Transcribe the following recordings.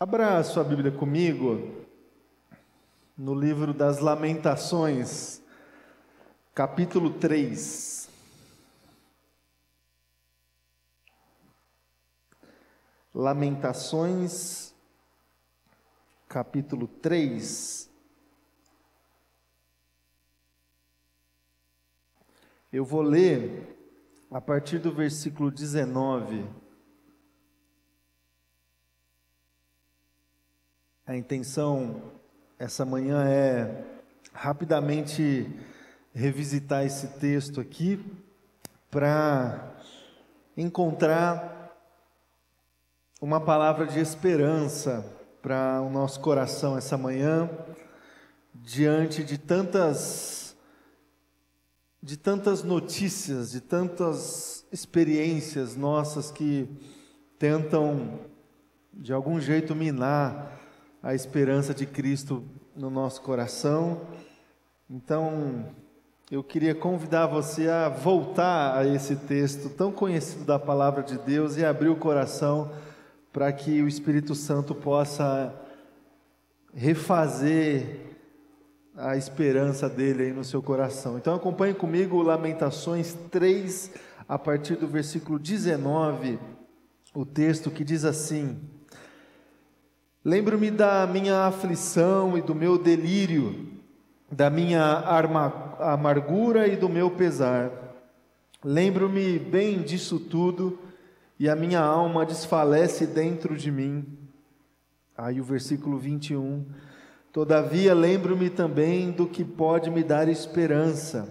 Abra sua Bíblia comigo no livro das Lamentações, capítulo 3. Lamentações, capítulo 3. Eu vou ler a partir do versículo 19. A intenção essa manhã é rapidamente revisitar esse texto aqui para encontrar uma palavra de esperança para o nosso coração essa manhã, diante de tantas de tantas notícias, de tantas experiências nossas que tentam de algum jeito minar a esperança de Cristo no nosso coração. Então, eu queria convidar você a voltar a esse texto tão conhecido da palavra de Deus e abrir o coração para que o Espírito Santo possa refazer a esperança dele aí no seu coração. Então acompanhe comigo Lamentações 3, a partir do versículo 19, o texto que diz assim: Lembro-me da minha aflição e do meu delírio, da minha amargura e do meu pesar. Lembro-me bem disso tudo e a minha alma desfalece dentro de mim. Aí o versículo 21. Todavia lembro-me também do que pode me dar esperança.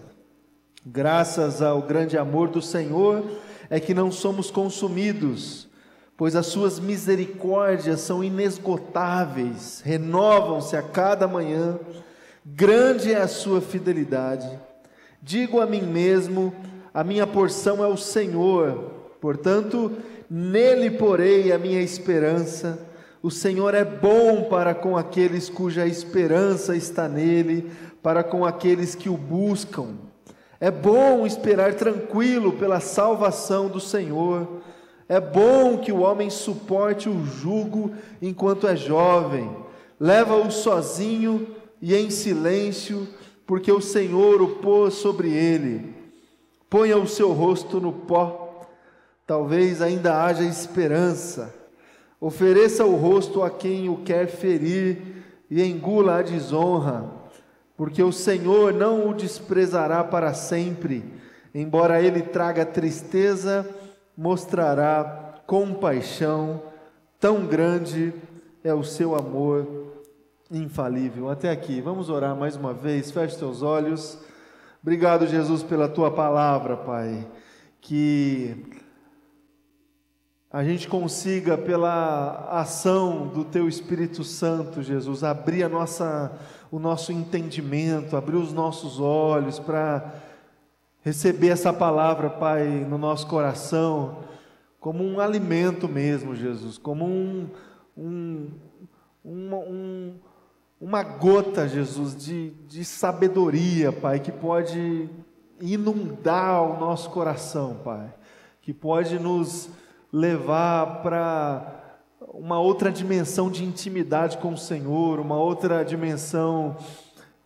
Graças ao grande amor do Senhor é que não somos consumidos pois as suas misericórdias são inesgotáveis, renovam-se a cada manhã, grande é a sua fidelidade. Digo a mim mesmo: a minha porção é o Senhor, portanto, nele porei a minha esperança. O Senhor é bom para com aqueles cuja esperança está nele, para com aqueles que o buscam. É bom esperar tranquilo pela salvação do Senhor. É bom que o homem suporte o jugo enquanto é jovem, leva-o sozinho e em silêncio, porque o Senhor o pôs sobre ele. Ponha o seu rosto no pó, talvez ainda haja esperança. Ofereça o rosto a quem o quer ferir e engula a desonra, porque o Senhor não o desprezará para sempre, embora ele traga tristeza mostrará compaixão, tão grande é o seu amor infalível. Até aqui, vamos orar mais uma vez, feche teus olhos. Obrigado, Jesus, pela tua palavra, Pai. Que a gente consiga, pela ação do teu Espírito Santo, Jesus, abrir a nossa, o nosso entendimento, abrir os nossos olhos para receber essa palavra, Pai, no nosso coração, como um alimento mesmo, Jesus, como um, um, uma, um, uma gota, Jesus, de, de sabedoria, Pai, que pode inundar o nosso coração, Pai, que pode nos levar para uma outra dimensão de intimidade com o Senhor, uma outra dimensão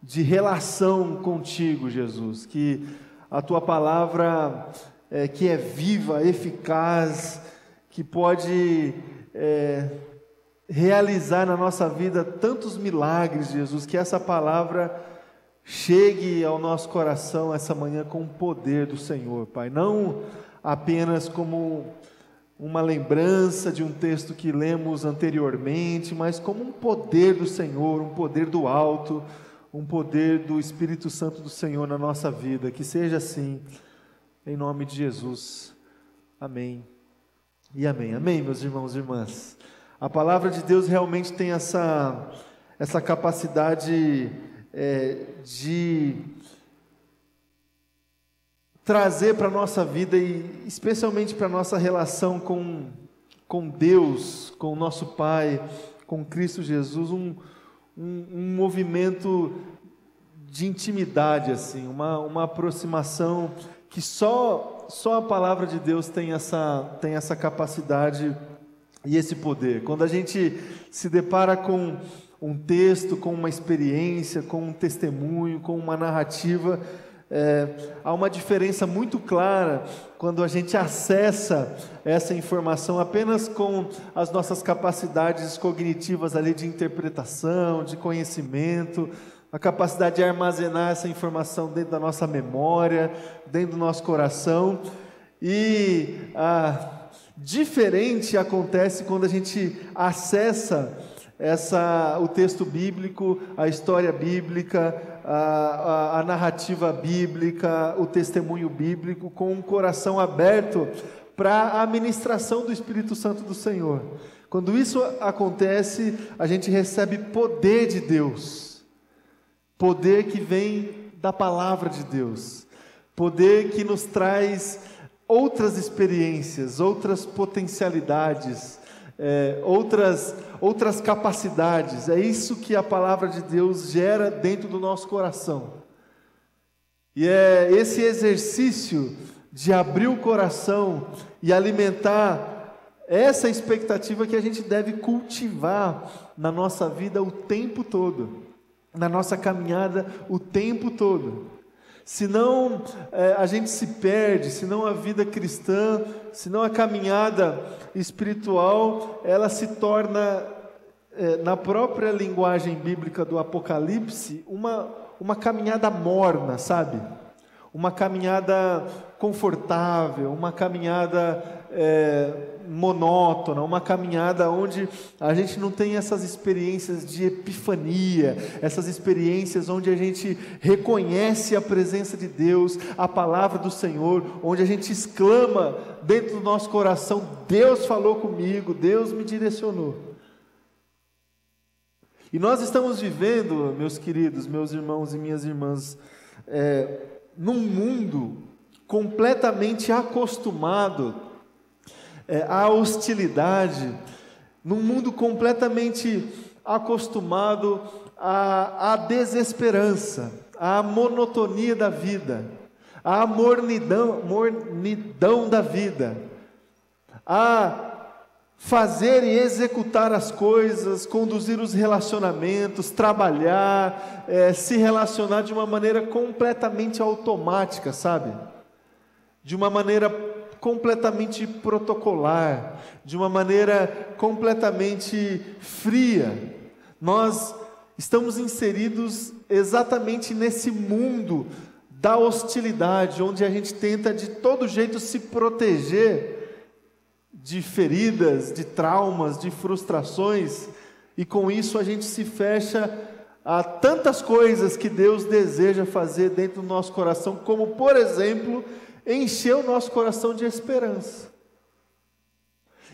de relação contigo, Jesus, que a tua palavra é, que é viva, eficaz, que pode é, realizar na nossa vida tantos milagres, Jesus, que essa palavra chegue ao nosso coração essa manhã com o poder do Senhor, Pai, não apenas como uma lembrança de um texto que lemos anteriormente, mas como um poder do Senhor, um poder do alto, um poder do Espírito Santo do Senhor na nossa vida. Que seja assim, em nome de Jesus. Amém. E amém. Amém, meus irmãos e irmãs. A palavra de Deus realmente tem essa, essa capacidade é, de trazer para a nossa vida e especialmente para a nossa relação com, com Deus, com o nosso Pai, com Cristo Jesus, um, um, um movimento de intimidade, assim, uma, uma aproximação que só, só a palavra de Deus tem essa, tem essa capacidade e esse poder. Quando a gente se depara com um texto, com uma experiência, com um testemunho, com uma narrativa, é, há uma diferença muito clara quando a gente acessa essa informação apenas com as nossas capacidades cognitivas ali de interpretação, de conhecimento, a capacidade de armazenar essa informação dentro da nossa memória, dentro do nosso coração. E ah, diferente acontece quando a gente acessa essa, o texto bíblico, a história bíblica, a, a, a narrativa bíblica, o testemunho bíblico, com um coração aberto para a ministração do Espírito Santo do Senhor. Quando isso acontece, a gente recebe poder de Deus, poder que vem da palavra de Deus, poder que nos traz outras experiências, outras potencialidades, é, outras, outras capacidades. É isso que a palavra de Deus gera dentro do nosso coração. E é esse exercício de abrir o coração e alimentar essa expectativa que a gente deve cultivar na nossa vida o tempo todo, na nossa caminhada o tempo todo. Senão é, a gente se perde, senão a vida cristã, senão a caminhada espiritual, ela se torna, é, na própria linguagem bíblica do Apocalipse, uma, uma caminhada morna, sabe? Uma caminhada confortável, uma caminhada é, monótona, uma caminhada onde a gente não tem essas experiências de epifania, essas experiências onde a gente reconhece a presença de Deus, a palavra do Senhor, onde a gente exclama dentro do nosso coração: Deus falou comigo, Deus me direcionou. E nós estamos vivendo, meus queridos, meus irmãos e minhas irmãs, é, num mundo completamente acostumado é, à hostilidade, num mundo completamente acostumado à, à desesperança, à monotonia da vida, à mornidão, mornidão da vida, a fazer e executar as coisas, conduzir os relacionamentos, trabalhar, é, se relacionar de uma maneira completamente automática, sabe? De uma maneira completamente protocolar, de uma maneira completamente fria. Nós estamos inseridos exatamente nesse mundo da hostilidade, onde a gente tenta de todo jeito se proteger de feridas, de traumas, de frustrações, e com isso a gente se fecha a tantas coisas que Deus deseja fazer dentro do nosso coração, como por exemplo, encher o nosso coração de esperança.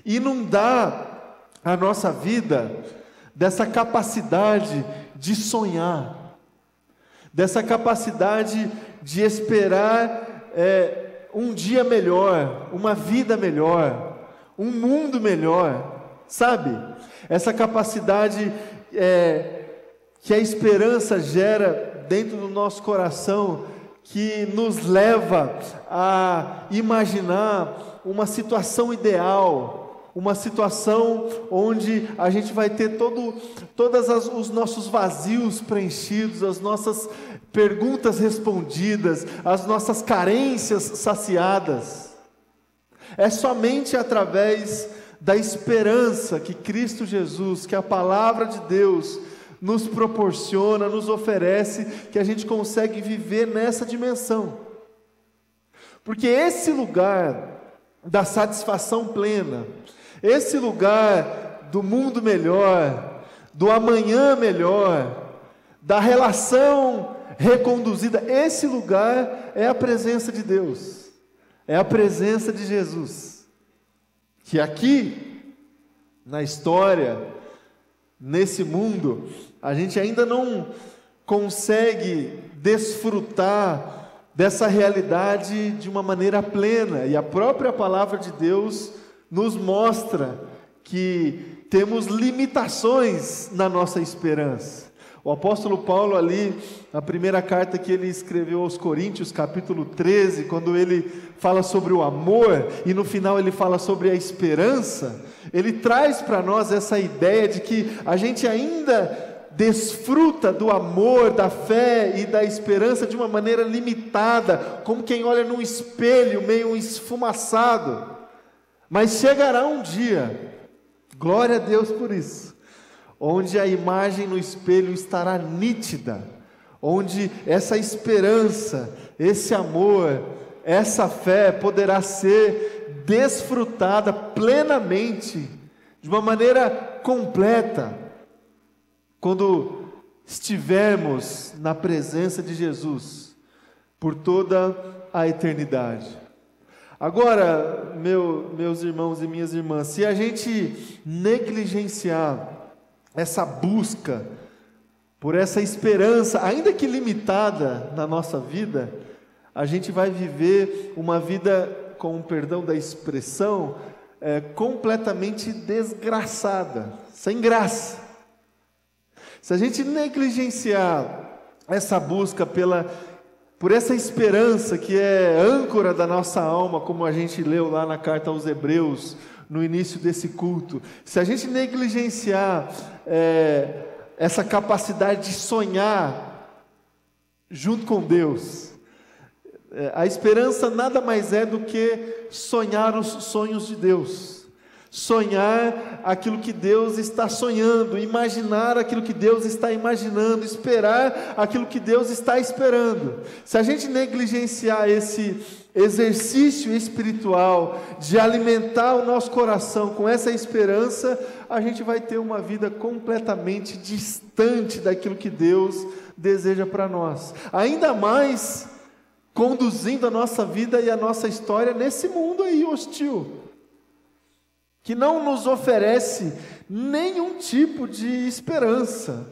Inundar a nossa vida dessa capacidade de sonhar, dessa capacidade de esperar é, um dia melhor, uma vida melhor, um mundo melhor, sabe? Essa capacidade é, que a esperança gera dentro do nosso coração que nos leva a imaginar uma situação ideal, uma situação onde a gente vai ter todo, todos os nossos vazios preenchidos, as nossas perguntas respondidas, as nossas carências saciadas. É somente através da esperança que Cristo Jesus, que a palavra de Deus, nos proporciona, nos oferece, que a gente consegue viver nessa dimensão. Porque esse lugar da satisfação plena, esse lugar do mundo melhor, do amanhã melhor, da relação reconduzida, esse lugar é a presença de Deus, é a presença de Jesus. Que aqui, na história, nesse mundo, a gente ainda não consegue desfrutar dessa realidade de uma maneira plena, e a própria palavra de Deus nos mostra que temos limitações na nossa esperança. O apóstolo Paulo, ali, na primeira carta que ele escreveu aos Coríntios, capítulo 13, quando ele fala sobre o amor e no final ele fala sobre a esperança, ele traz para nós essa ideia de que a gente ainda desfruta do amor, da fé e da esperança de uma maneira limitada, como quem olha num espelho meio esfumaçado. Mas chegará um dia, glória a Deus por isso, onde a imagem no espelho estará nítida, onde essa esperança, esse amor, essa fé poderá ser desfrutada plenamente, de uma maneira completa, quando estivermos na presença de Jesus por toda a eternidade. Agora, meu, meus irmãos e minhas irmãs, se a gente negligenciar essa busca, por essa esperança, ainda que limitada na nossa vida, a gente vai viver uma vida, com o perdão da expressão, é, completamente desgraçada, sem graça. Se a gente negligenciar essa busca pela, por essa esperança que é âncora da nossa alma, como a gente leu lá na carta aos Hebreus, no início desse culto, se a gente negligenciar é, essa capacidade de sonhar junto com Deus, é, a esperança nada mais é do que sonhar os sonhos de Deus sonhar aquilo que Deus está sonhando, imaginar aquilo que Deus está imaginando, esperar aquilo que Deus está esperando. Se a gente negligenciar esse exercício espiritual de alimentar o nosso coração com essa esperança, a gente vai ter uma vida completamente distante daquilo que Deus deseja para nós. Ainda mais conduzindo a nossa vida e a nossa história nesse mundo aí hostil que não nos oferece nenhum tipo de esperança,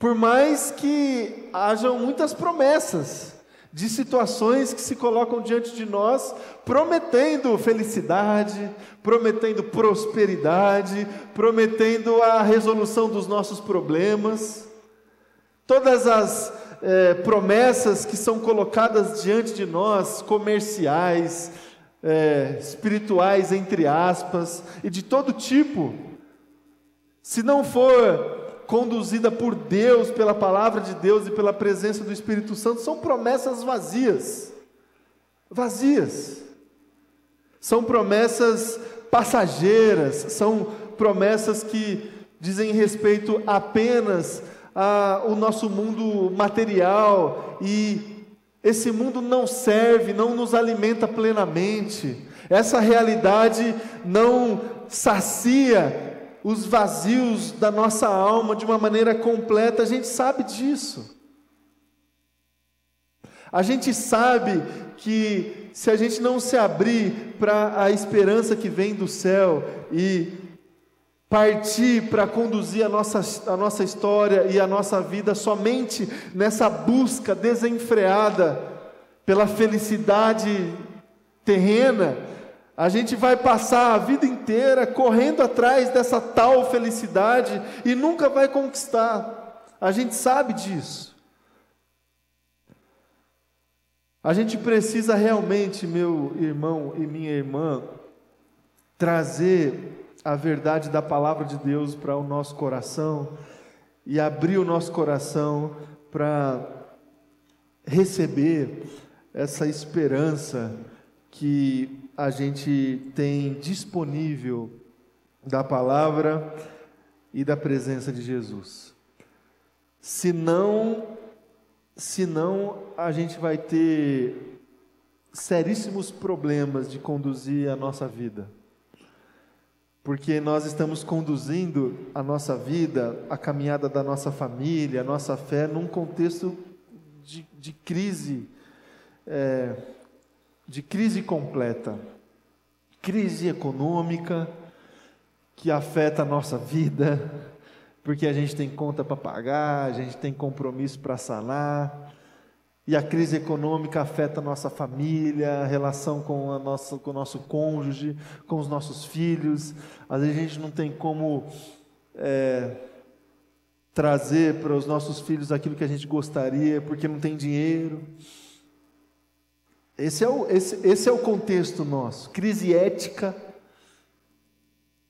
por mais que hajam muitas promessas de situações que se colocam diante de nós, prometendo felicidade, prometendo prosperidade, prometendo a resolução dos nossos problemas. Todas as é, promessas que são colocadas diante de nós, comerciais, é, espirituais, entre aspas, e de todo tipo, se não for conduzida por Deus, pela palavra de Deus e pela presença do Espírito Santo, são promessas vazias. Vazias. São promessas passageiras, são promessas que dizem respeito apenas ao nosso mundo material e esse mundo não serve, não nos alimenta plenamente. Essa realidade não sacia os vazios da nossa alma de uma maneira completa. A gente sabe disso. A gente sabe que se a gente não se abrir para a esperança que vem do céu e partir para conduzir a nossa, a nossa história e a nossa vida somente nessa busca desenfreada pela felicidade terrena, a gente vai passar a vida inteira correndo atrás dessa tal felicidade e nunca vai conquistar. A gente sabe disso. A gente precisa realmente, meu irmão e minha irmã, trazer a verdade da palavra de Deus para o nosso coração e abrir o nosso coração para receber essa esperança que a gente tem disponível da palavra e da presença de Jesus. Senão, senão a gente vai ter seríssimos problemas de conduzir a nossa vida porque nós estamos conduzindo a nossa vida, a caminhada da nossa família, a nossa fé, num contexto de, de crise, é, de crise completa, crise econômica que afeta a nossa vida, porque a gente tem conta para pagar, a gente tem compromisso para sanar, e a crise econômica afeta a nossa família, a relação com, a nossa, com o nosso cônjuge, com os nossos filhos. Às vezes a gente não tem como é, trazer para os nossos filhos aquilo que a gente gostaria, porque não tem dinheiro. Esse é o, esse, esse é o contexto nosso. Crise ética.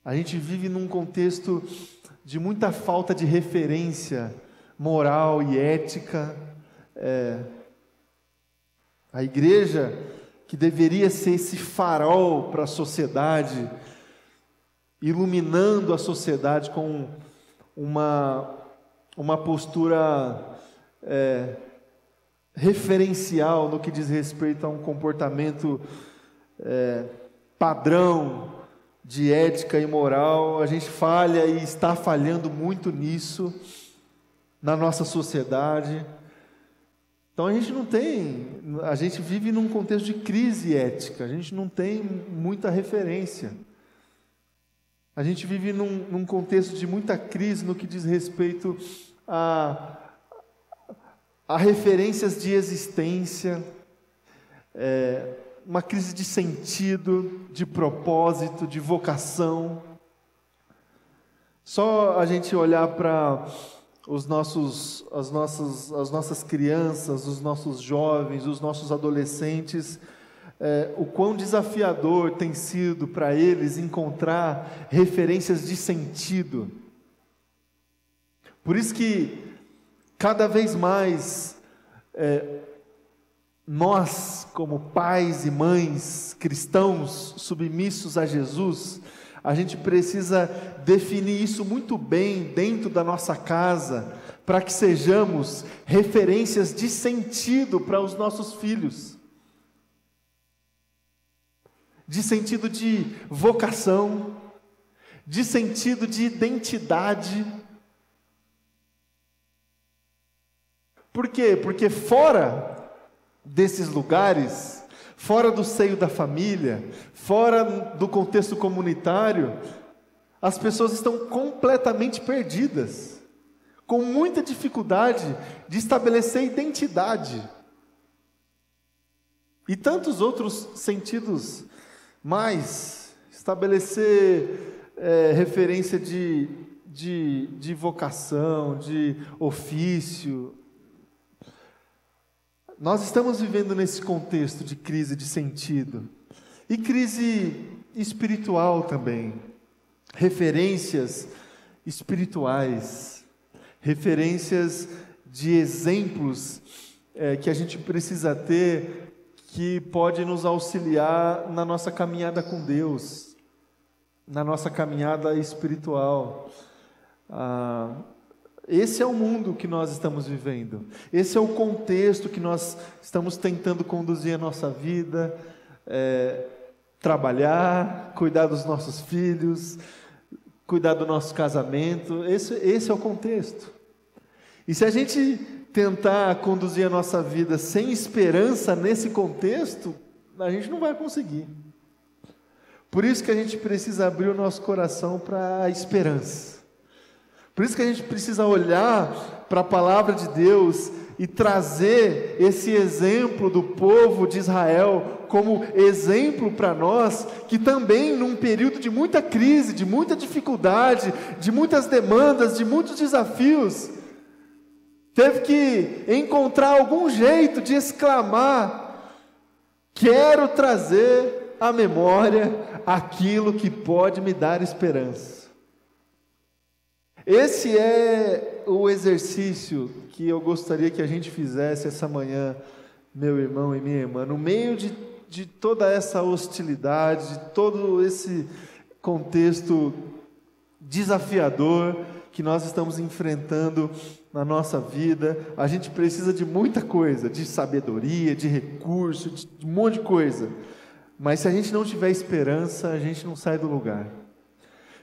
A gente vive num contexto de muita falta de referência moral e ética. É, a igreja, que deveria ser esse farol para a sociedade, iluminando a sociedade com uma, uma postura é, referencial no que diz respeito a um comportamento é, padrão de ética e moral, a gente falha e está falhando muito nisso na nossa sociedade. Então a gente não tem, a gente vive num contexto de crise ética, a gente não tem muita referência. A gente vive num, num contexto de muita crise no que diz respeito a Há referências de existência, é, uma crise de sentido, de propósito, de vocação. Só a gente olhar para os nossos, as, nossas, as nossas crianças, os nossos jovens, os nossos adolescentes, é, o quão desafiador tem sido para eles encontrar referências de sentido. Por isso que Cada vez mais, é, nós, como pais e mães cristãos submissos a Jesus, a gente precisa definir isso muito bem dentro da nossa casa, para que sejamos referências de sentido para os nossos filhos, de sentido de vocação, de sentido de identidade Por quê? Porque fora desses lugares, fora do seio da família, fora do contexto comunitário, as pessoas estão completamente perdidas, com muita dificuldade de estabelecer identidade. E tantos outros sentidos mais, estabelecer é, referência de, de, de vocação, de ofício, nós estamos vivendo nesse contexto de crise de sentido e crise espiritual também. Referências espirituais, referências de exemplos é, que a gente precisa ter que pode nos auxiliar na nossa caminhada com Deus, na nossa caminhada espiritual. Ah, esse é o mundo que nós estamos vivendo. Esse é o contexto que nós estamos tentando conduzir a nossa vida, é, trabalhar, cuidar dos nossos filhos, cuidar do nosso casamento. Esse, esse é o contexto. E se a gente tentar conduzir a nossa vida sem esperança nesse contexto, a gente não vai conseguir. Por isso que a gente precisa abrir o nosso coração para a esperança. Por isso que a gente precisa olhar para a palavra de Deus e trazer esse exemplo do povo de Israel como exemplo para nós, que também num período de muita crise, de muita dificuldade, de muitas demandas, de muitos desafios, teve que encontrar algum jeito de exclamar: quero trazer à memória aquilo que pode me dar esperança. Esse é o exercício que eu gostaria que a gente fizesse essa manhã, meu irmão e minha irmã, no meio de, de toda essa hostilidade, de todo esse contexto desafiador que nós estamos enfrentando na nossa vida. A gente precisa de muita coisa, de sabedoria, de recurso, de um monte de coisa. Mas se a gente não tiver esperança, a gente não sai do lugar.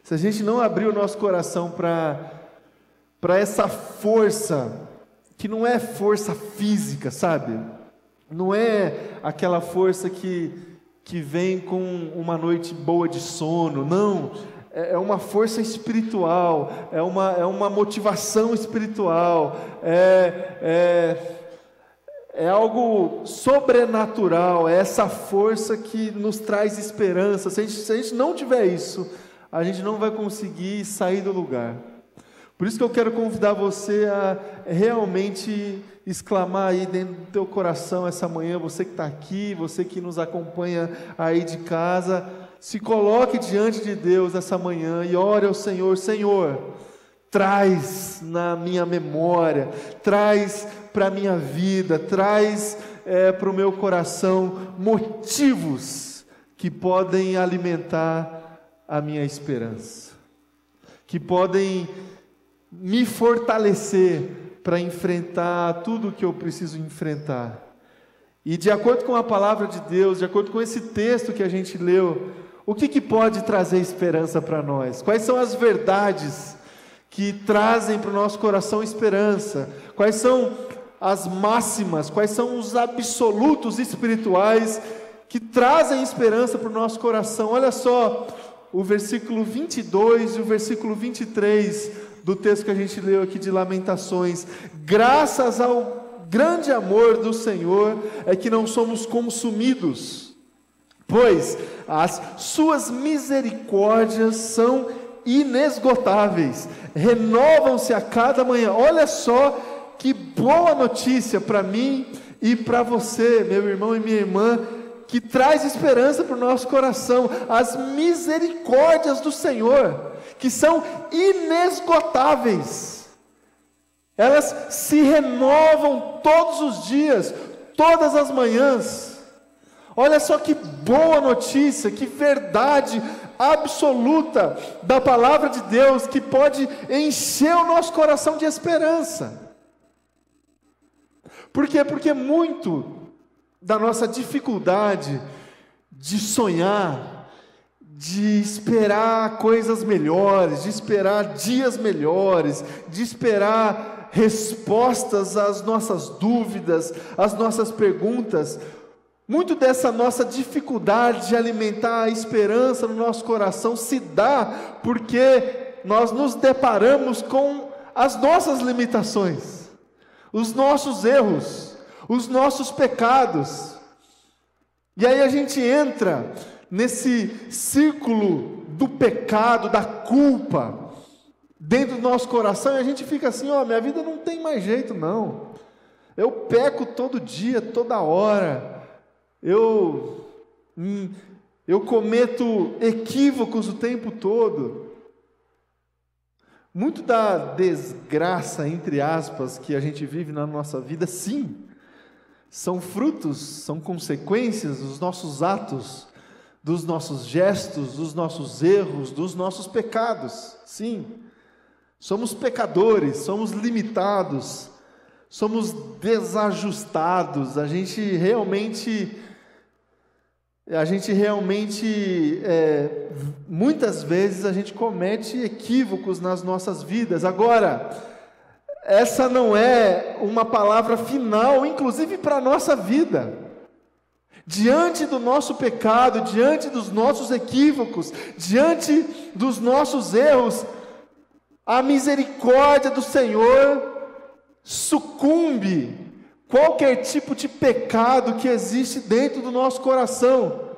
Se a gente não abrir o nosso coração para essa força, que não é força física, sabe? Não é aquela força que, que vem com uma noite boa de sono, não. É, é uma força espiritual, é uma, é uma motivação espiritual, é, é, é algo sobrenatural, é essa força que nos traz esperança. Se a gente, se a gente não tiver isso, a gente não vai conseguir sair do lugar. Por isso que eu quero convidar você a realmente exclamar aí dentro do teu coração essa manhã, você que está aqui, você que nos acompanha aí de casa, se coloque diante de Deus essa manhã e ore ao Senhor, Senhor, traz na minha memória, traz para a minha vida, traz é, para o meu coração motivos que podem alimentar a minha esperança, que podem me fortalecer para enfrentar tudo o que eu preciso enfrentar. E de acordo com a palavra de Deus, de acordo com esse texto que a gente leu, o que, que pode trazer esperança para nós? Quais são as verdades que trazem para o nosso coração esperança? Quais são as máximas, quais são os absolutos espirituais que trazem esperança para o nosso coração? Olha só o versículo 22 e o versículo 23 do texto que a gente leu aqui de Lamentações. Graças ao grande amor do Senhor é que não somos consumidos, pois as suas misericórdias são inesgotáveis, renovam-se a cada manhã. Olha só que boa notícia para mim e para você, meu irmão e minha irmã, que traz esperança para o nosso coração, as misericórdias do Senhor, que são inesgotáveis, elas se renovam todos os dias, todas as manhãs. Olha só que boa notícia, que verdade absoluta da palavra de Deus que pode encher o nosso coração de esperança. Por quê? Porque muito da nossa dificuldade de sonhar, de esperar coisas melhores, de esperar dias melhores, de esperar respostas às nossas dúvidas, às nossas perguntas, muito dessa nossa dificuldade de alimentar a esperança no nosso coração se dá porque nós nos deparamos com as nossas limitações, os nossos erros, os nossos pecados. E aí a gente entra nesse círculo do pecado, da culpa, dentro do nosso coração e a gente fica assim: ó, oh, minha vida não tem mais jeito, não. Eu peco todo dia, toda hora eu, hum, eu cometo equívocos o tempo todo. Muito da desgraça, entre aspas, que a gente vive na nossa vida, sim, são frutos, são consequências dos nossos atos, dos nossos gestos, dos nossos erros, dos nossos pecados, sim. Somos pecadores, somos limitados, somos desajustados, a gente realmente a gente realmente, é, muitas vezes, a gente comete equívocos nas nossas vidas. Agora, essa não é uma palavra final, inclusive para a nossa vida. Diante do nosso pecado, diante dos nossos equívocos, diante dos nossos erros, a misericórdia do Senhor sucumbe qualquer tipo de pecado que existe dentro do nosso coração.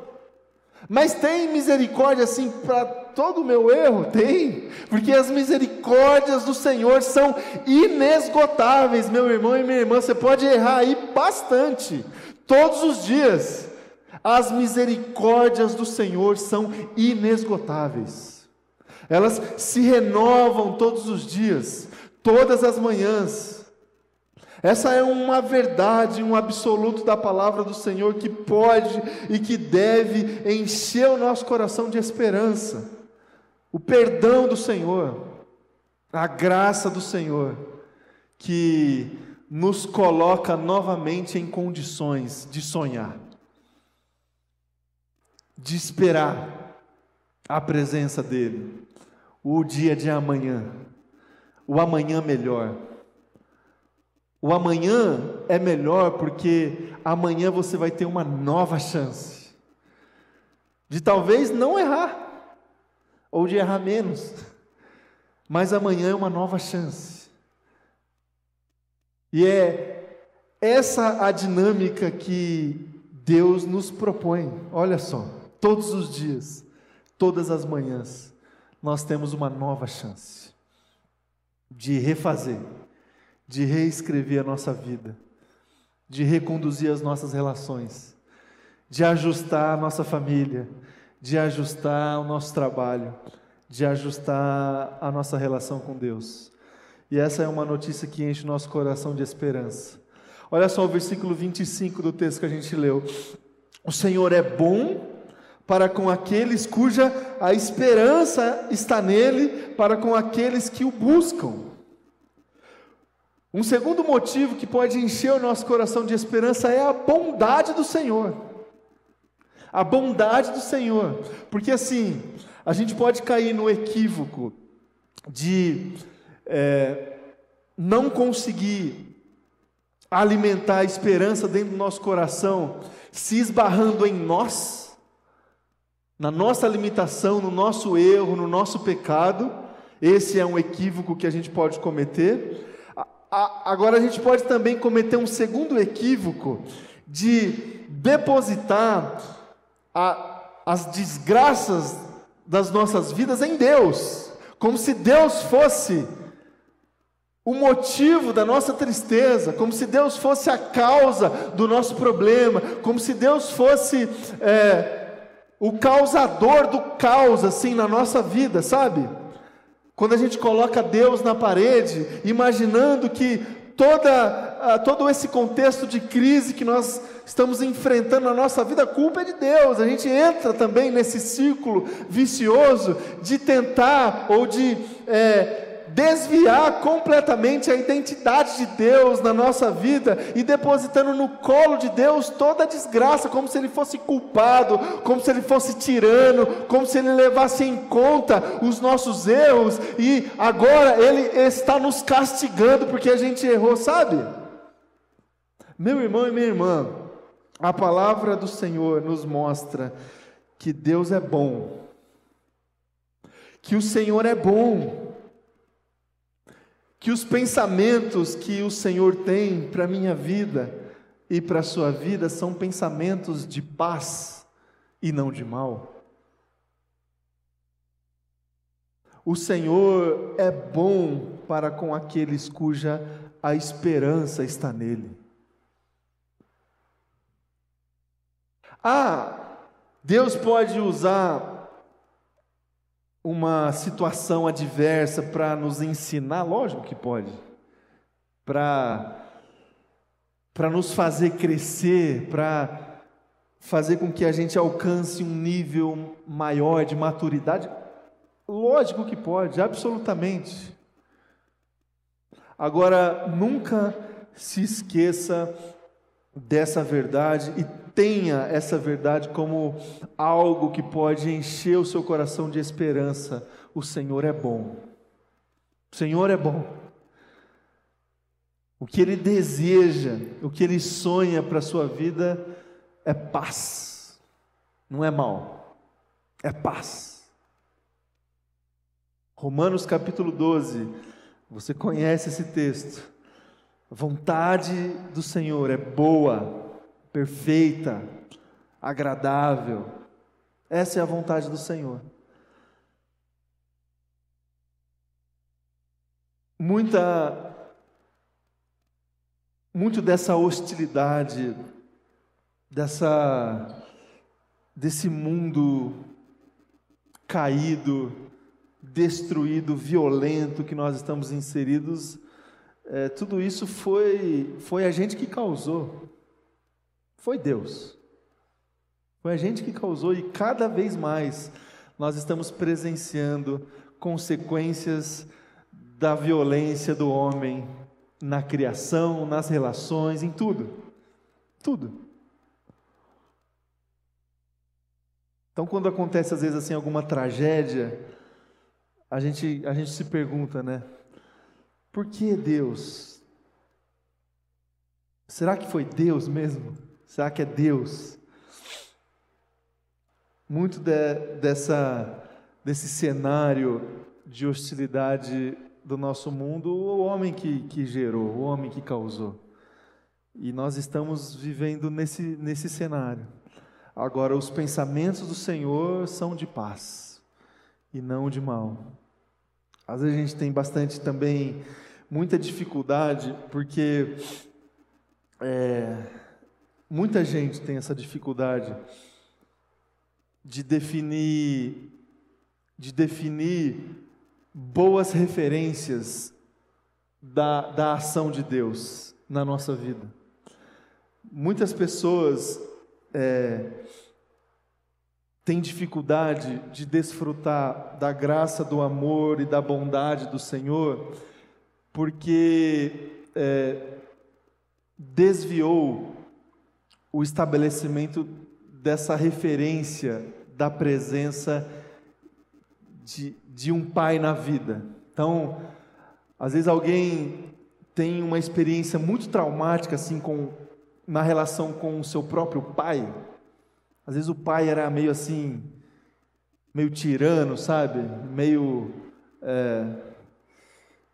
Mas tem misericórdia assim para todo o meu erro? Tem, porque as misericórdias do Senhor são inesgotáveis, meu irmão e minha irmã. Você pode errar aí bastante, todos os dias. As misericórdias do Senhor são inesgotáveis, elas se renovam todos os dias, todas as manhãs. Essa é uma verdade, um absoluto da palavra do Senhor que pode e que deve encher o nosso coração de esperança. O perdão do Senhor, a graça do Senhor, que nos coloca novamente em condições de sonhar, de esperar a presença dEle, o dia de amanhã, o amanhã melhor. O amanhã é melhor porque amanhã você vai ter uma nova chance de talvez não errar ou de errar menos, mas amanhã é uma nova chance. E é essa a dinâmica que Deus nos propõe. Olha só, todos os dias, todas as manhãs, nós temos uma nova chance. de refazer, de reescrever a nossa vida, de reconduzir as nossas relações, de ajustar a nossa família, de ajustar o nosso trabalho, de ajustar a nossa relação com Deus. E essa é uma notícia que enche o nosso coração de esperança. Olha só o versículo 25 do texto que a gente leu. O Senhor é bom para com aqueles cuja a esperança está nele, para com aqueles que o buscam. Um segundo motivo que pode encher o nosso coração de esperança é a bondade do Senhor. A bondade do Senhor. Porque assim, a gente pode cair no equívoco de é, não conseguir alimentar a esperança dentro do nosso coração, se esbarrando em nós, na nossa limitação, no nosso erro, no nosso pecado. Esse é um equívoco que a gente pode cometer. Agora, a gente pode também cometer um segundo equívoco de depositar a, as desgraças das nossas vidas em Deus, como se Deus fosse o motivo da nossa tristeza, como se Deus fosse a causa do nosso problema, como se Deus fosse é, o causador do caos assim na nossa vida, sabe? Quando a gente coloca Deus na parede, imaginando que toda, todo esse contexto de crise que nós estamos enfrentando na nossa vida, a culpa é de Deus. A gente entra também nesse círculo vicioso de tentar ou de é, desviar completamente a identidade de Deus na nossa vida e depositando no colo de Deus toda a desgraça, como se ele fosse culpado, como se ele fosse tirano, como se ele levasse em conta os nossos erros e agora ele está nos castigando porque a gente errou, sabe? Meu irmão e minha irmã, a palavra do Senhor nos mostra que Deus é bom, que o Senhor é bom que os pensamentos que o Senhor tem para a minha vida e para a sua vida são pensamentos de paz e não de mal. O Senhor é bom para com aqueles cuja a esperança está nele. Ah, Deus pode usar uma situação adversa para nos ensinar? Lógico que pode. Para para nos fazer crescer, para fazer com que a gente alcance um nível maior de maturidade? Lógico que pode, absolutamente. Agora, nunca se esqueça dessa verdade e tenha essa verdade como algo que pode encher o seu coração de esperança. O Senhor é bom. O Senhor é bom. O que Ele deseja, o que Ele sonha para a sua vida é paz, não é mal, é paz. Romanos capítulo 12, você conhece esse texto. A vontade do Senhor é boa, perfeita, agradável. Essa é a vontade do Senhor. Muita muito dessa hostilidade, dessa desse mundo caído, destruído, violento que nós estamos inseridos, é, tudo isso foi foi a gente que causou. Foi Deus. Foi a gente que causou e cada vez mais nós estamos presenciando consequências da violência do homem na criação, nas relações, em tudo. Tudo. Então, quando acontece às vezes assim alguma tragédia, a gente, a gente se pergunta, né? Por que Deus? Será que foi Deus mesmo? Será que é Deus? Muito de, dessa, desse cenário de hostilidade do nosso mundo, o homem que, que gerou, o homem que causou. E nós estamos vivendo nesse, nesse cenário. Agora, os pensamentos do Senhor são de paz e não de mal. Às vezes a gente tem bastante também, muita dificuldade, porque é, muita gente tem essa dificuldade de definir, de definir boas referências da, da ação de Deus na nossa vida. Muitas pessoas é, têm dificuldade de desfrutar da graça, do amor e da bondade do Senhor, porque é, desviou o estabelecimento dessa referência da presença de, de um pai na vida. Então, às vezes alguém tem uma experiência muito traumática assim com na relação com o seu próprio pai. Às vezes o pai era meio assim, meio tirano, sabe? Meio é,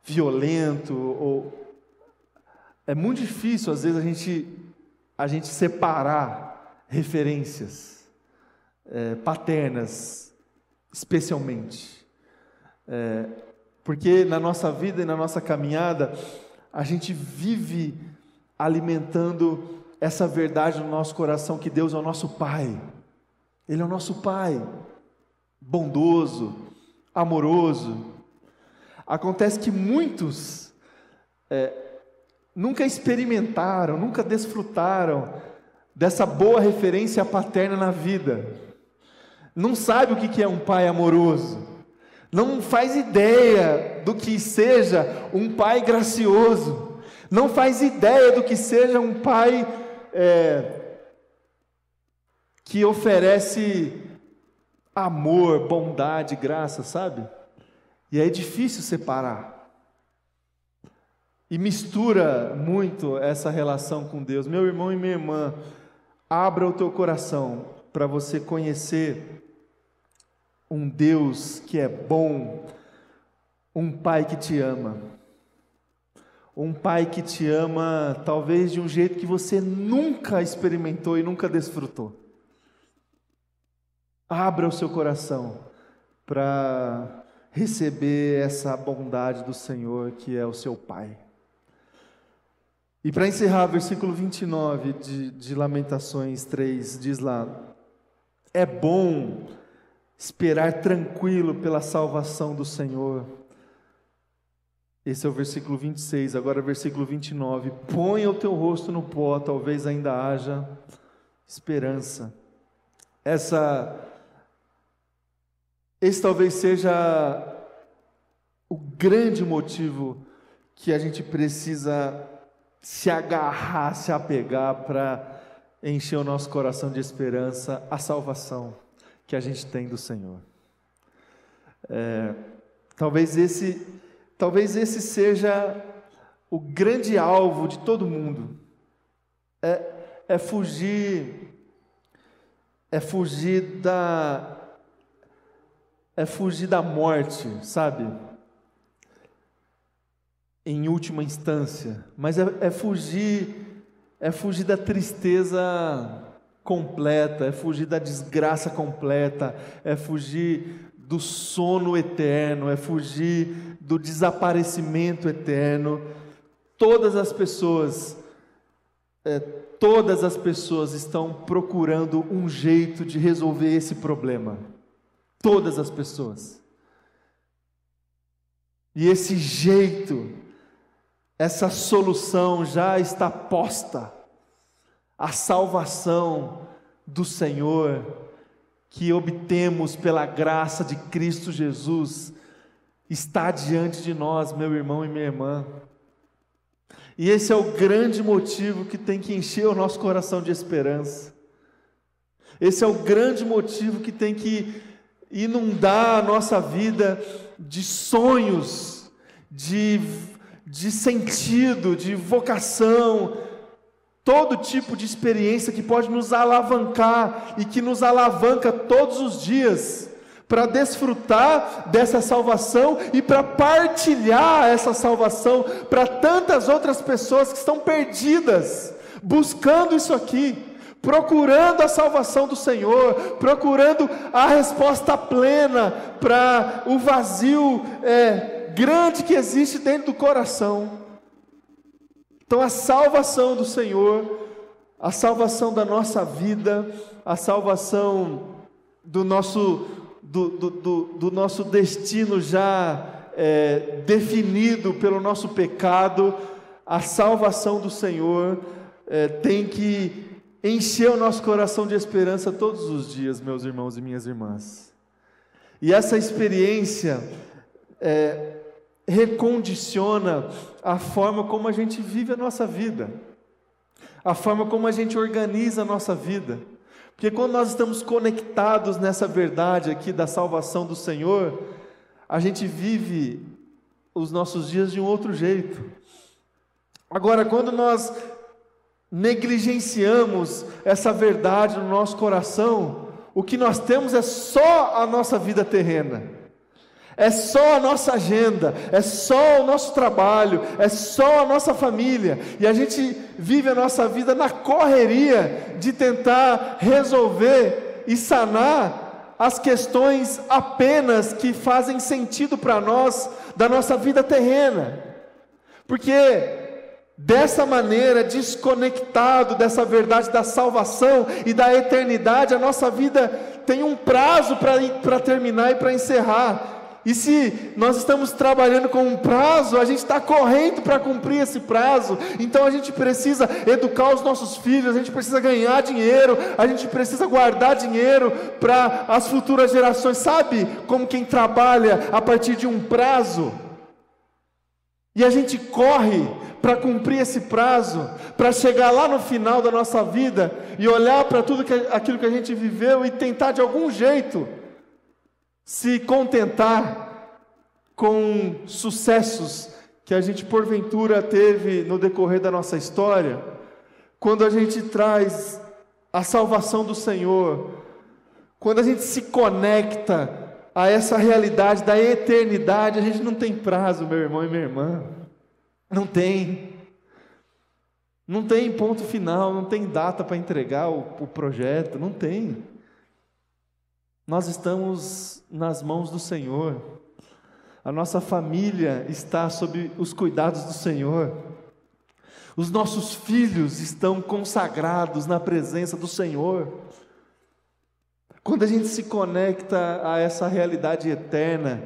violento. Ou... É muito difícil, às vezes, a gente, a gente separar referências é, paternas, especialmente. É, porque na nossa vida e na nossa caminhada, a gente vive alimentando essa verdade no nosso coração que Deus é o nosso Pai. Ele é o nosso Pai, bondoso, amoroso. Acontece que muitos é, nunca experimentaram, nunca desfrutaram dessa boa referência paterna na vida. Não sabe o que é um pai amoroso. Não faz ideia do que seja um pai gracioso. Não faz ideia do que seja um pai é, que oferece amor, bondade, graça, sabe? E é difícil separar. E mistura muito essa relação com Deus. Meu irmão e minha irmã, abra o teu coração para você conhecer um Deus que é bom, um Pai que te ama um pai que te ama, talvez de um jeito que você nunca experimentou e nunca desfrutou. Abra o seu coração para receber essa bondade do Senhor que é o seu Pai. E para encerrar, versículo 29 de, de Lamentações 3 diz lá: É bom esperar tranquilo pela salvação do Senhor esse é o versículo 26, agora versículo 29. Põe o teu rosto no pó, talvez ainda haja esperança. Essa esse talvez seja o grande motivo que a gente precisa se agarrar, se apegar para encher o nosso coração de esperança, a salvação que a gente tem do Senhor. É, talvez esse Talvez esse seja o grande alvo de todo mundo. É, é fugir, é fugir da, é fugir da morte, sabe? Em última instância, mas é, é fugir, é fugir da tristeza completa, é fugir da desgraça completa, é fugir do sono eterno, é fugir do desaparecimento eterno. Todas as pessoas, é, todas as pessoas estão procurando um jeito de resolver esse problema. Todas as pessoas. E esse jeito, essa solução já está posta. A salvação do Senhor que obtemos pela graça de Cristo Jesus está diante de nós, meu irmão e minha irmã. E esse é o grande motivo que tem que encher o nosso coração de esperança. Esse é o grande motivo que tem que inundar a nossa vida de sonhos, de, de sentido, de vocação, todo tipo de experiência que pode nos alavancar e que nos alavanca todos os dias para desfrutar dessa salvação e para partilhar essa salvação para tantas outras pessoas que estão perdidas, buscando isso aqui, procurando a salvação do Senhor, procurando a resposta plena para o vazio é, grande que existe dentro do coração. Então, a salvação do Senhor, a salvação da nossa vida, a salvação do nosso, do, do, do, do nosso destino já é, definido pelo nosso pecado, a salvação do Senhor é, tem que encher o nosso coração de esperança todos os dias, meus irmãos e minhas irmãs. E essa experiência é, recondiciona a forma como a gente vive a nossa vida, a forma como a gente organiza a nossa vida. Porque quando nós estamos conectados nessa verdade aqui da salvação do Senhor, a gente vive os nossos dias de um outro jeito. Agora, quando nós negligenciamos essa verdade no nosso coração, o que nós temos é só a nossa vida terrena, é só a nossa agenda, é só o nosso trabalho, é só a nossa família, e a gente vive a nossa vida na correria de tentar resolver e sanar as questões apenas que fazem sentido para nós da nossa vida terrena, porque Dessa maneira, desconectado dessa verdade da salvação e da eternidade, a nossa vida tem um prazo para terminar e para encerrar. E se nós estamos trabalhando com um prazo, a gente está correndo para cumprir esse prazo. Então a gente precisa educar os nossos filhos, a gente precisa ganhar dinheiro, a gente precisa guardar dinheiro para as futuras gerações. Sabe como quem trabalha a partir de um prazo? E a gente corre para cumprir esse prazo, para chegar lá no final da nossa vida e olhar para tudo que, aquilo que a gente viveu e tentar de algum jeito se contentar com sucessos que a gente porventura teve no decorrer da nossa história, quando a gente traz a salvação do Senhor, quando a gente se conecta a essa realidade da eternidade, a gente não tem prazo, meu irmão e minha irmã. Não tem. Não tem ponto final, não tem data para entregar o, o projeto, não tem. Nós estamos nas mãos do Senhor. A nossa família está sob os cuidados do Senhor. Os nossos filhos estão consagrados na presença do Senhor. Quando a gente se conecta a essa realidade eterna,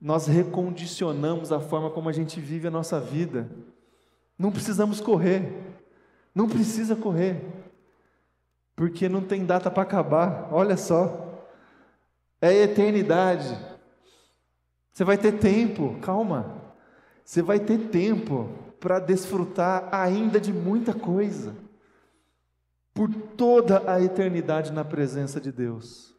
nós recondicionamos a forma como a gente vive a nossa vida. Não precisamos correr, não precisa correr, porque não tem data para acabar, olha só, é eternidade. Você vai ter tempo, calma, você vai ter tempo para desfrutar ainda de muita coisa por toda a eternidade na presença de Deus.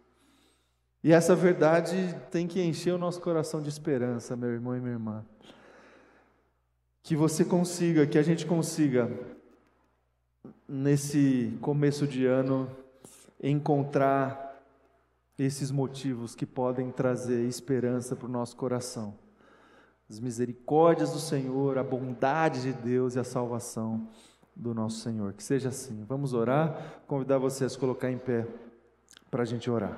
E essa verdade tem que encher o nosso coração de esperança, meu irmão e minha irmã. Que você consiga, que a gente consiga, nesse começo de ano, encontrar esses motivos que podem trazer esperança para o nosso coração. As misericórdias do Senhor, a bondade de Deus e a salvação do nosso Senhor. Que seja assim. Vamos orar. Convidar você a se colocar em pé para a gente orar.